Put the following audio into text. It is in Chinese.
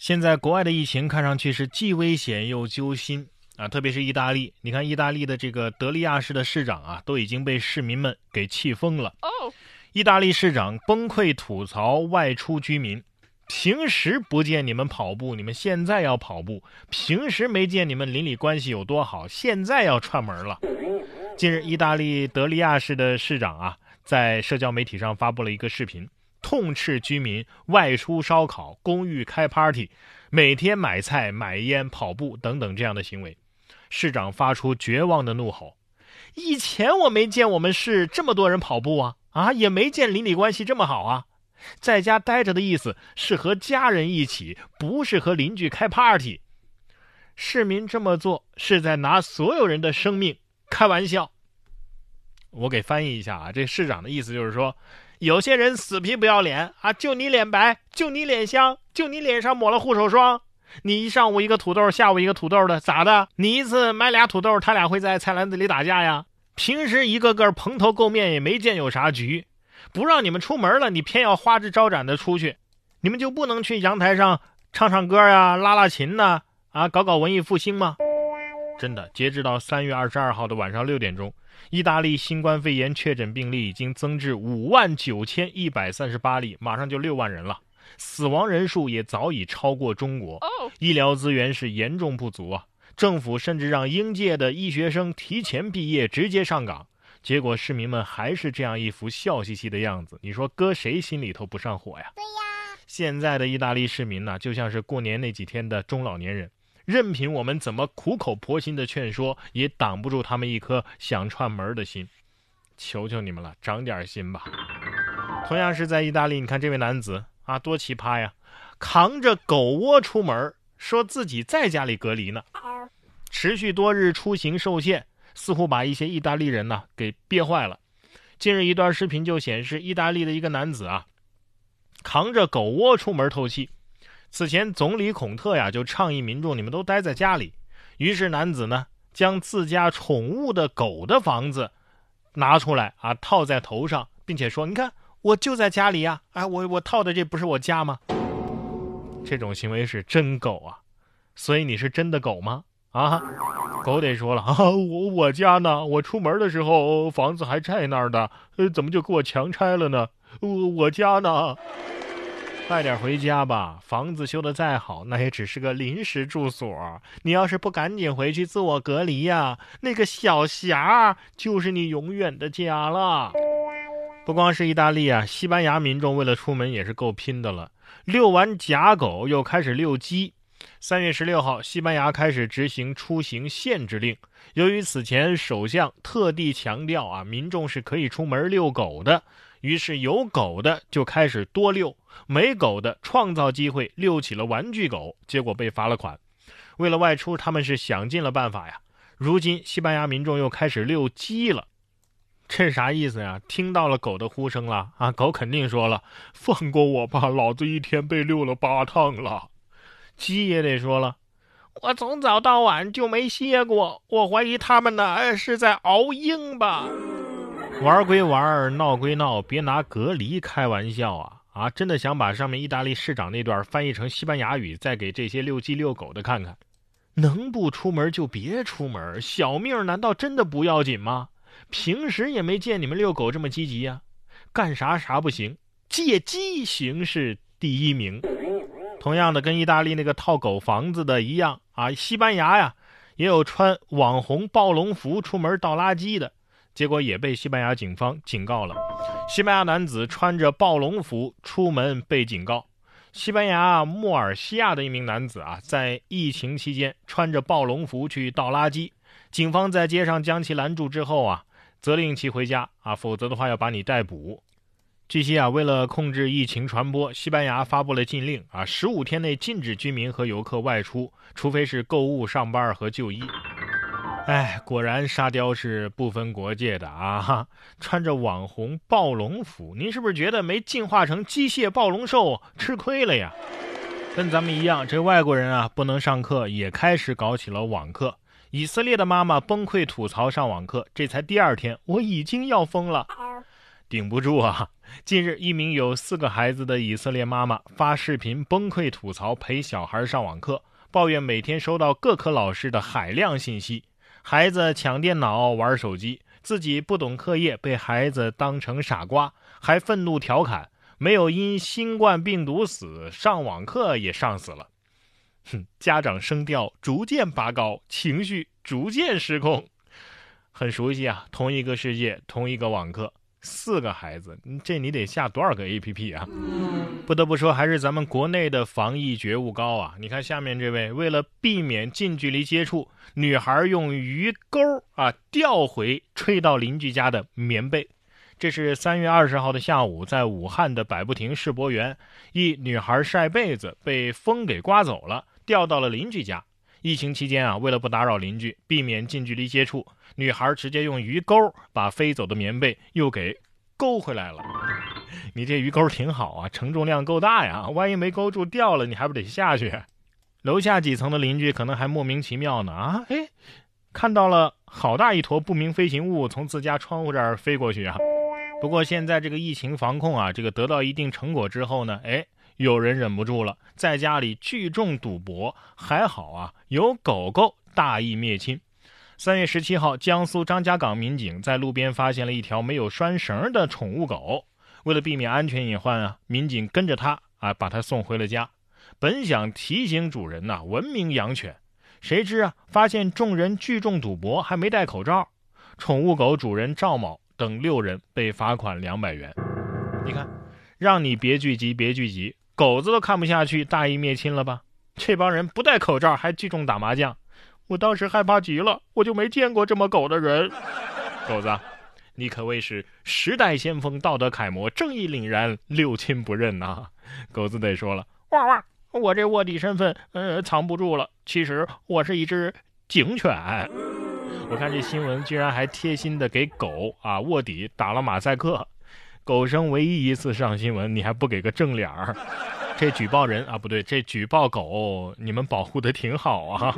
现在国外的疫情看上去是既危险又揪心啊，特别是意大利。你看，意大利的这个德利亚市的市长啊，都已经被市民们给气疯了。哦，意大利市长崩溃吐槽外出居民：平时不见你们跑步，你们现在要跑步；平时没见你们邻里关系有多好，现在要串门了。近日，意大利德利亚市的市长啊，在社交媒体上发布了一个视频。痛斥居民外出烧烤、公寓开 party、每天买菜、买烟、跑步等等这样的行为，市长发出绝望的怒吼：“以前我没见我们市这么多人跑步啊，啊，也没见邻里关系这么好啊。在家待着的意思是和家人一起，不是和邻居开 party。市民这么做是在拿所有人的生命开玩笑。”我给翻译一下啊，这市长的意思就是说。有些人死皮不要脸啊！就你脸白，就你脸香，就你脸上抹了护手霜。你一上午一个土豆，下午一个土豆的，咋的？你一次买俩土豆，他俩会在菜篮子里打架呀？平时一个个蓬头垢面，也没见有啥局。不让你们出门了，你偏要花枝招展的出去。你们就不能去阳台上唱唱歌呀，拉拉琴呢？啊，搞搞文艺复兴吗？真的，截止到三月二十二号的晚上六点钟。意大利新冠肺炎确诊病例已经增至五万九千一百三十八例，马上就六万人了。死亡人数也早已超过中国，医疗资源是严重不足啊！政府甚至让应届的医学生提前毕业，直接上岗。结果市民们还是这样一副笑嘻嘻的样子，你说搁谁心里头不上火呀？对呀，现在的意大利市民呢，就像是过年那几天的中老年人。任凭我们怎么苦口婆心的劝说，也挡不住他们一颗想串门的心。求求你们了，长点心吧！同样是在意大利，你看这位男子啊，多奇葩呀！扛着狗窝出门，说自己在家里隔离呢。持续多日出行受限，似乎把一些意大利人呢给憋坏了。近日一段视频就显示，意大利的一个男子啊，扛着狗窝出门透气。此前，总理孔特呀就倡议民众你们都待在家里。于是男子呢将自家宠物的狗的房子拿出来啊套在头上，并且说：“你看，我就在家里呀！哎，我我套的这不是我家吗？”这种行为是真狗啊！所以你是真的狗吗？啊，狗得说了 啊，我我家呢？我出门的时候房子还在那儿的，呃，怎么就给我强拆了呢？我我家呢？快点回家吧，房子修的再好，那也只是个临时住所。你要是不赶紧回去自我隔离呀，那个小霞就是你永远的家了。不光是意大利啊，西班牙民众为了出门也是够拼的了。遛完假狗，又开始遛鸡。三月十六号，西班牙开始执行出行限制令。由于此前首相特地强调啊，民众是可以出门遛狗的。于是有狗的就开始多遛，没狗的创造机会遛起了玩具狗，结果被罚了款。为了外出，他们是想尽了办法呀。如今西班牙民众又开始遛鸡了，这啥意思呀？听到了狗的呼声了啊！狗肯定说了：“放过我吧，老子一天被遛了八趟了。”鸡也得说了：“我从早到晚就没歇过，我怀疑他们呢是在熬鹰吧。”玩归玩，闹归闹，别拿隔离开玩笑啊！啊，真的想把上面意大利市长那段翻译成西班牙语，再给这些遛鸡遛狗的看看。能不出门就别出门，小命难道真的不要紧吗？平时也没见你们遛狗这么积极呀，干啥啥不行，借机行事第一名。同样的，跟意大利那个套狗房子的一样啊，西班牙呀，也有穿网红暴龙服出门倒垃圾的。结果也被西班牙警方警告了。西班牙男子穿着暴龙服出门被警告。西班牙莫尔西亚的一名男子啊，在疫情期间穿着暴龙服去倒垃圾，警方在街上将其拦住之后啊，责令其回家啊，否则的话要把你逮捕。据悉啊，为了控制疫情传播，西班牙发布了禁令啊，十五天内禁止居民和游客外出，除非是购物、上班和就医。哎，果然沙雕是不分国界的啊！哈穿着网红暴龙服，您是不是觉得没进化成机械暴龙兽吃亏了呀？跟咱们一样，这外国人啊不能上课，也开始搞起了网课。以色列的妈妈崩溃吐槽上网课，这才第二天，我已经要疯了，顶不住啊！近日，一名有四个孩子的以色列妈妈发视频崩溃吐槽陪小孩上网课，抱怨每天收到各科老师的海量信息，孩子抢电脑玩手机，自己不懂课业，被孩子当成傻瓜，还愤怒调侃没有因新冠病毒死，上网课也上死了。哼，家长声调逐渐拔高，情绪逐渐失控，很熟悉啊，同一个世界，同一个网课。四个孩子，这你得下多少个 A P P 啊？不得不说，还是咱们国内的防疫觉悟高啊！你看下面这位，为了避免近距离接触，女孩用鱼钩啊钓回吹到邻居家的棉被。这是三月二十号的下午，在武汉的百步亭世博园，一女孩晒被子被风给刮走了，掉到了邻居家。疫情期间啊，为了不打扰邻居，避免近距离接触，女孩直接用鱼钩把飞走的棉被又给勾回来了。你这鱼钩挺好啊，承重量够大呀，万一没勾住掉了，你还不得下去？楼下几层的邻居可能还莫名其妙呢啊，哎，看到了好大一坨不明飞行物从自家窗户这儿飞过去啊。不过现在这个疫情防控啊，这个得到一定成果之后呢，哎。有人忍不住了，在家里聚众赌博，还好啊，有狗狗大义灭亲。三月十七号，江苏张家港民警在路边发现了一条没有拴绳的宠物狗，为了避免安全隐患啊，民警跟着它啊，把它送回了家。本想提醒主人呐，文明养犬，谁知啊，发现众人聚众赌博，还没戴口罩。宠物狗主人赵某等六人被罚款两百元。你看，让你别聚集，别聚集。狗子都看不下去，大义灭亲了吧？这帮人不戴口罩还聚众打麻将，我当时害怕极了，我就没见过这么狗的人。狗子，你可谓是时代先锋、道德楷模、正义凛然、六亲不认呐！狗子得说了，汪汪，我这卧底身份，呃，藏不住了。其实我是一只警犬。我看这新闻居然还贴心的给狗啊卧底打了马赛克。狗生唯一一次上新闻，你还不给个正脸儿？这举报人啊，不对，这举报狗，你们保护的挺好啊。